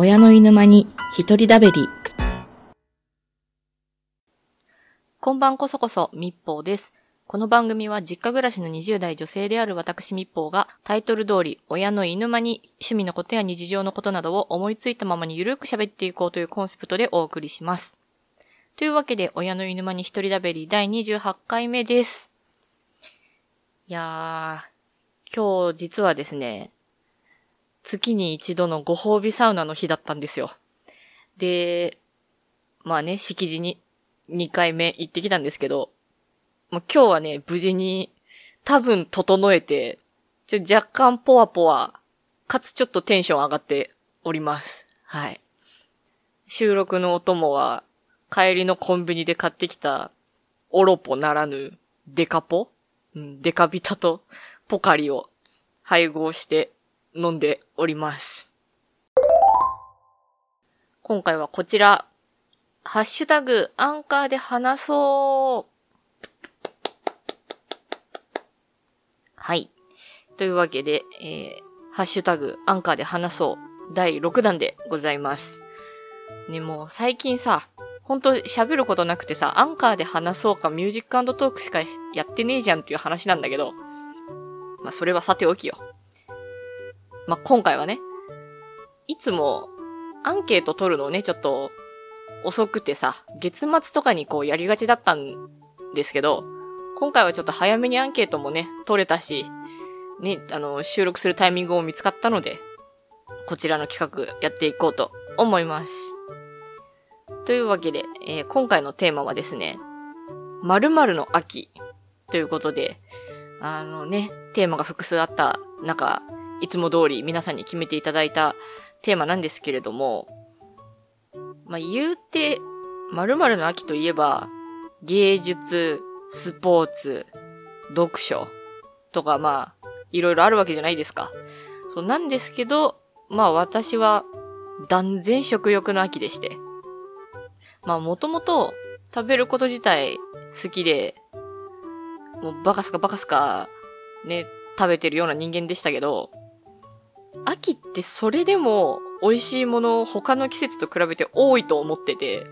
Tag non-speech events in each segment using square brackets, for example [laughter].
親の犬間に一人だべり。こんばんこそこそ、みっぽうです。この番組は実家暮らしの20代女性である私みっぽうがタイトル通り親の犬間に趣味のことや日常のことなどを思いついたままにゆるく喋っていこうというコンセプトでお送りします。というわけで親の犬間に一人だべり第28回目です。いやー、今日実はですね、月に一度のご褒美サウナの日だったんですよ。で、まあね、敷地に2回目行ってきたんですけど、もう今日はね、無事に多分整えて、ちょ若干ポワポワ、かつちょっとテンション上がっております。はい。収録のお供は、帰りのコンビニで買ってきた、オロポならぬ、デカポ？うん、デカビタとポカリを配合して飲んでおります。今回はこちら、ハッシュタグ、アンカーで話そう。はい。というわけで、えー、ハッシュタグ、アンカーで話そう。第6弾でございます。ね、もう最近さ、ほんと喋ることなくてさ、アンカーで話そうかミュージックトークしかやってねえじゃんっていう話なんだけど、まあそれはさておきよ。まあ今回はね、いつもアンケート取るのね、ちょっと遅くてさ、月末とかにこうやりがちだったんですけど、今回はちょっと早めにアンケートもね、取れたし、ね、あの、収録するタイミングも見つかったので、こちらの企画やっていこうと思います。というわけで、えー今回のテーマはですね、〇〇の秋ということで、あのね、テーマが複数あった中、いつも通り皆さんに決めていただいたテーマなんですけれども、まあ、言うて、〇〇の秋といえば、芸術、スポーツ、読書とか、まあ、いろいろあるわけじゃないですか。そうなんですけど、まあ私は断然食欲の秋でして。まあもともと食べること自体好きで、もうバカすかバカすかね、食べてるような人間でしたけど、秋ってそれでも美味しいもの他の季節と比べて多いと思ってて、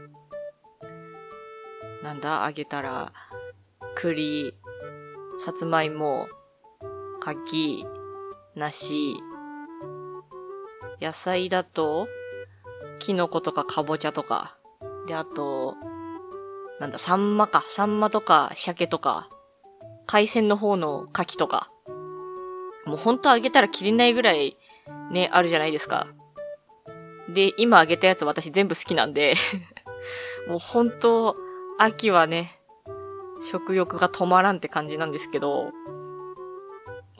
なんだ、あげたら、栗、さつまいも、柿、梨、野菜だと、キノコとかかぼちゃとか、で、あと、なんだ、サンマか、サンマとか、鮭とか、海鮮の方の牡蠣とか、もうほんとあげたら切れないぐらい、ね、あるじゃないですか。で、今あげたやつ私全部好きなんで、[laughs] もうほんと、秋はね、食欲が止まらんって感じなんですけど、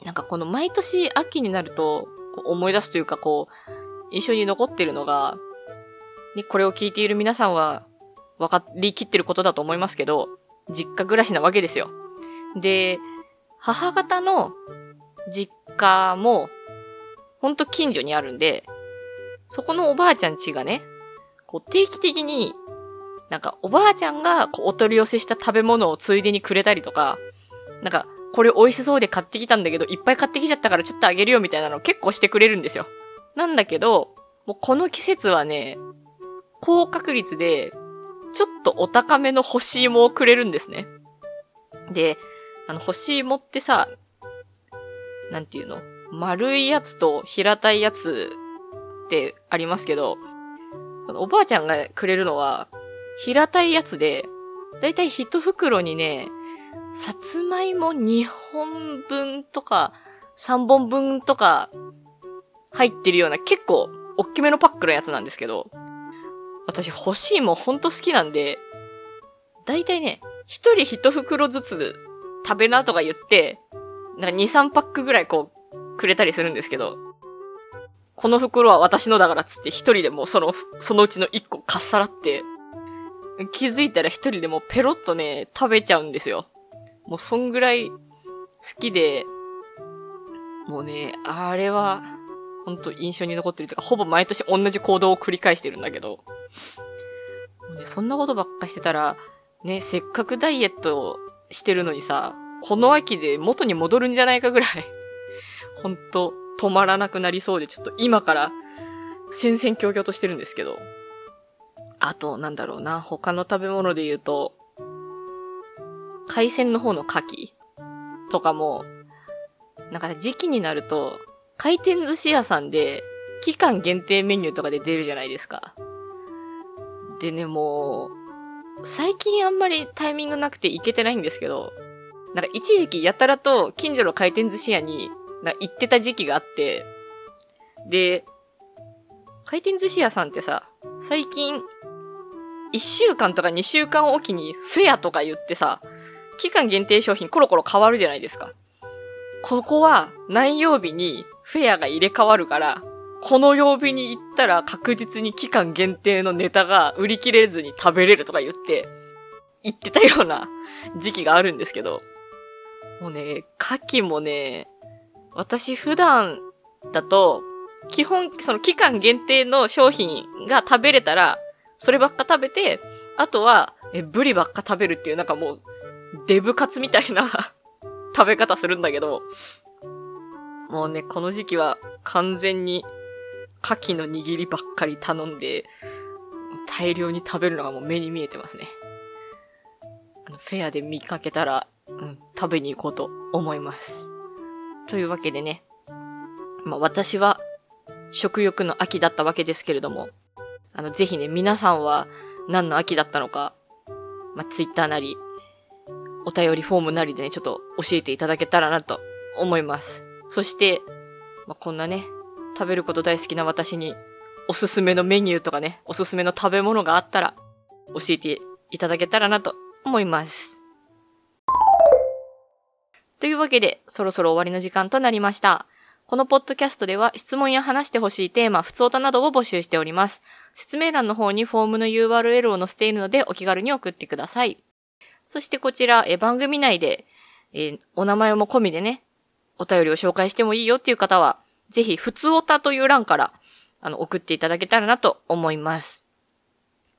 なんかこの毎年秋になると思い出すというかこう、印象に残ってるのが、ね、これを聞いている皆さんは分かりきってることだと思いますけど、実家暮らしなわけですよ。で、母方の実家も、ほんと近所にあるんで、そこのおばあちゃん家がね、こう定期的に、なんかおばあちゃんがこうお取り寄せした食べ物をついでにくれたりとか、なんか、これ美味しそうで買ってきたんだけど、いっぱい買ってきちゃったからちょっとあげるよみたいなの結構してくれるんですよ。なんだけど、もうこの季節はね、高確率で、ちょっとお高めの干し芋をくれるんですね。で、あの、干し芋ってさ、なんていうの？丸いやつと平たいやつってありますけど、おばあちゃんがくれるのは、平たいやつで、だいたい一袋にね、さつまいも2本分とか、3本分とか、入ってるような結構、おっきめのパックのやつなんですけど、私欲しいもほんと好きなんで、だいたいね、一人一袋ずつ食べなとか言って、なんか2、3パックぐらいこう、くれたりするんですけど、この袋は私のだからっつって一人でもその、そのうちの1個かっさらって、気づいたら一人でもペロッとね、食べちゃうんですよ。もうそんぐらい好きで、もうね、あれは、ほんと印象に残ってるというか、ほぼ毎年同じ行動を繰り返してるんだけど、もうね、そんなことばっかしてたら、ね、せっかくダイエットしてるのにさ、この秋で元に戻るんじゃないかぐらい、ほんと止まらなくなりそうで、ちょっと今から戦々恐々としてるんですけど。あと、なんだろうな、他の食べ物で言うと、海鮮の方の牡蠣とかも、なんか時期になると、回転寿司屋さんで、期間限定メニューとかで出るじゃないですか。でね、もう、最近あんまりタイミングなくて行けてないんですけど、なんか一時期やたらと近所の回転寿司屋にな行ってた時期があって、で、回転寿司屋さんってさ、最近、1週間とか2週間おきにフェアとか言ってさ、期間限定商品コロコロ変わるじゃないですか。ここは何曜日にフェアが入れ替わるから、この曜日に行ったら確実に期間限定のネタが売り切れずに食べれるとか言って、言ってたような時期があるんですけど、もうね、牡蠣もね、私普段だと、基本、その期間限定の商品が食べれたら、そればっか食べて、あとは、え、ブリばっか食べるっていう、なんかもう、デブカツみたいな [laughs] 食べ方するんだけど、もうね、この時期は完全に牡蠣の握りばっかり頼んで、大量に食べるのがもう目に見えてますね。あの、フェアで見かけたら、うん、食べに行こうと思います。というわけでね、まあ私は食欲の秋だったわけですけれども、あの、ぜひね、皆さんは何の秋だったのか、まあ、ツイッターなり、お便りフォームなりでね、ちょっと教えていただけたらなと思います。そして、まあ、こんなね、食べること大好きな私に、おすすめのメニューとかね、おすすめの食べ物があったら、教えていただけたらなと思います。というわけで、そろそろ終わりの時間となりました。このポッドキャストでは質問や話してほしいテーマ、普通歌などを募集しております。説明欄の方にフォームの URL を載せているのでお気軽に送ってください。そしてこちら、え番組内で、えお名前も込みでね、お便りを紹介してもいいよっていう方は、ぜひ、普通歌という欄から、あの、送っていただけたらなと思います。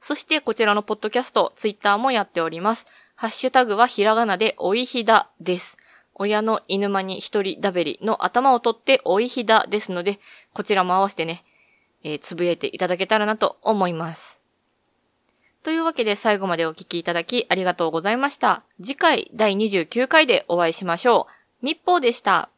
そしてこちらのポッドキャスト、ツイッターもやっております。ハッシュタグはひらがなでおいひだです。親の犬間に一人だべりの頭を取って追いひだですので、こちらも合わせてね、えー、つぶやいていただけたらなと思います。というわけで最後までお聴きいただきありがとうございました。次回第29回でお会いしましょう。密報でした。